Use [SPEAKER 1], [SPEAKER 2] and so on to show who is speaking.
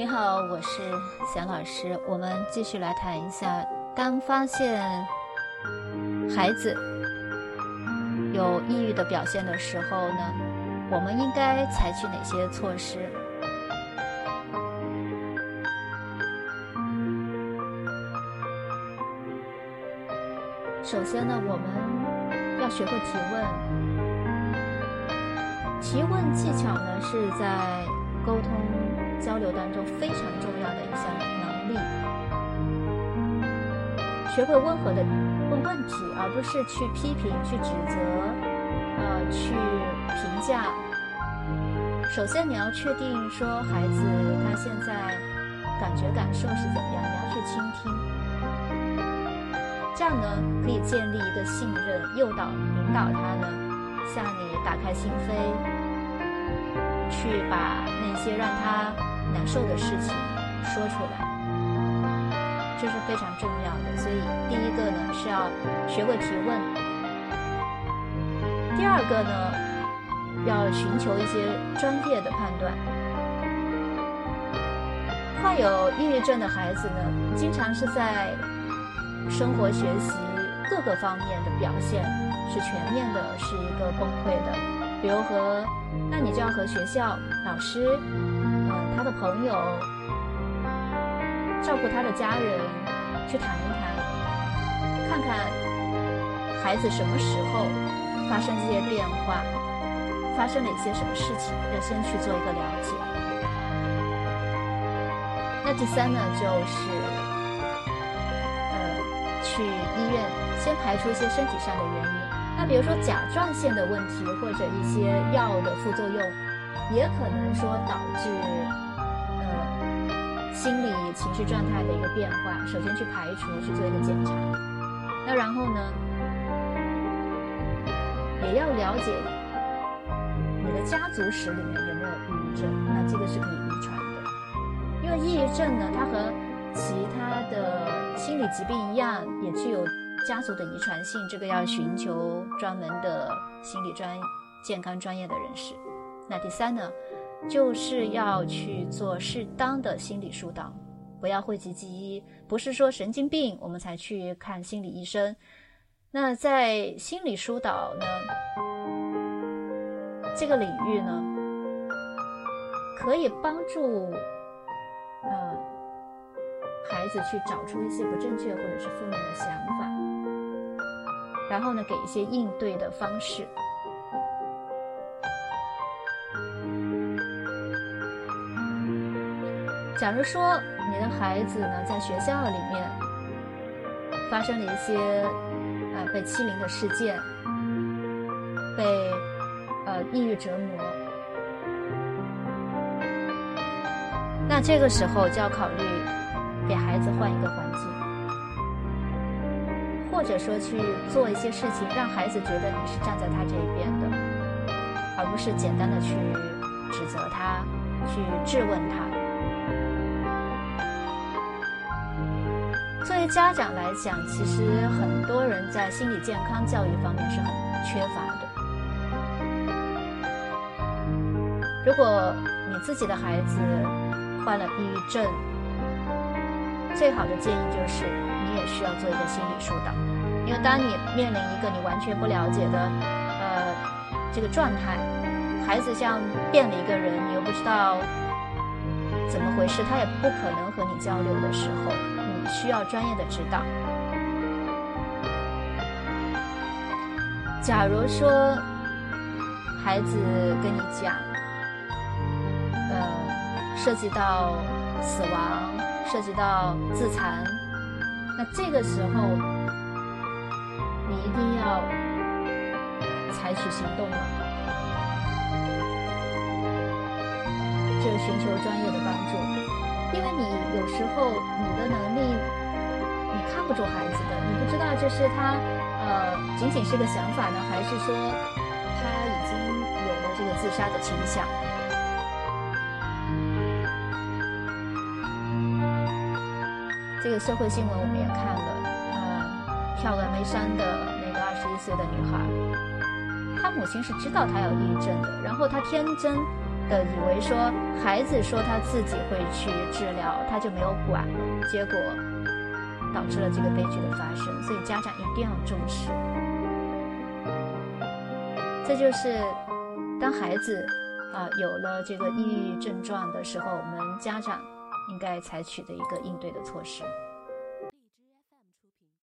[SPEAKER 1] 你好，我是祥老师。我们继续来谈一下，当发现孩子有抑郁的表现的时候呢，我们应该采取哪些措施？首先呢，我们要学会提问。提问技巧呢，是在沟通交流当中非常重要的一项能力。学会温和的问问题，而不是去批评、去指责、呃，去评价。首先，你要确定说孩子他现在感觉感受是怎么样，你要去倾听。这样呢，可以建立一个信任，诱导、引导他呢。向你打开心扉，去把那些让他难受的事情说出来，这是非常重要的。所以，第一个呢是要学会提问；第二个呢，要寻求一些专业的判断。患有抑郁症的孩子呢，经常是在生活、学习各个方面的表现。是全面的，是一个崩溃的。比如和，那你就要和学校、老师，呃，他的朋友，照顾他的家人，去谈一谈，看看孩子什么时候发生这些变化，发生了一些什么事情，要先去做一个了解。那第三呢，就是，呃，去医院先排除一些身体上的原因。那比如说甲状腺的问题，或者一些药的副作用，也可能说导致呃心理情绪状态的一个变化。首先去排除，去做一个检查。那然后呢，也要了解你的家族史里面有没有抑郁症。那这个是可以遗传的，因为抑郁症呢，它和其他的心理疾病一样，也具有。家族的遗传性，这个要寻求专门的心理专健康专业的人士。那第三呢，就是要去做适当的心理疏导，不要讳疾忌医，不是说神经病我们才去看心理医生。那在心理疏导呢这个领域呢，可以帮助呃孩子去找出一些不正确或者是负面的想法。然后呢，给一些应对的方式。假如说你的孩子呢，在学校里面发生了一些呃被欺凌的事件，被呃抑郁折磨，那这个时候就要考虑给孩子换一个环境。或者说去做一些事情，让孩子觉得你是站在他这一边的，而不是简单的去指责他、去质问他。作为家长来讲，其实很多人在心理健康教育方面是很缺乏的。如果你自己的孩子患了抑郁症，最好的建议就是。你也需要做一个心理疏导，因为当你面临一个你完全不了解的，呃，这个状态，孩子像变了一个人，你又不知道怎么回事，他也不可能和你交流的时候，你需要专业的指导。假如说孩子跟你讲，呃，涉及到死亡，涉及到自残。那这个时候，你一定要采取行动了，就寻求专业的帮助，因为你有时候你的能力你看不住孩子的，你不知道这是他呃仅仅是个想法呢，还是说他已经有了这个自杀的倾向。这个社会新闻我们也看了，呃，跳峨眉山的那个二十一岁的女孩，她母亲是知道她有抑郁症的，然后她天真的以为说孩子说他自己会去治疗，他就没有管，结果导致了这个悲剧的发生。所以家长一定要重视。这就是当孩子啊有了这个抑郁症状的时候，我们家长应该采取的一个应对的措施。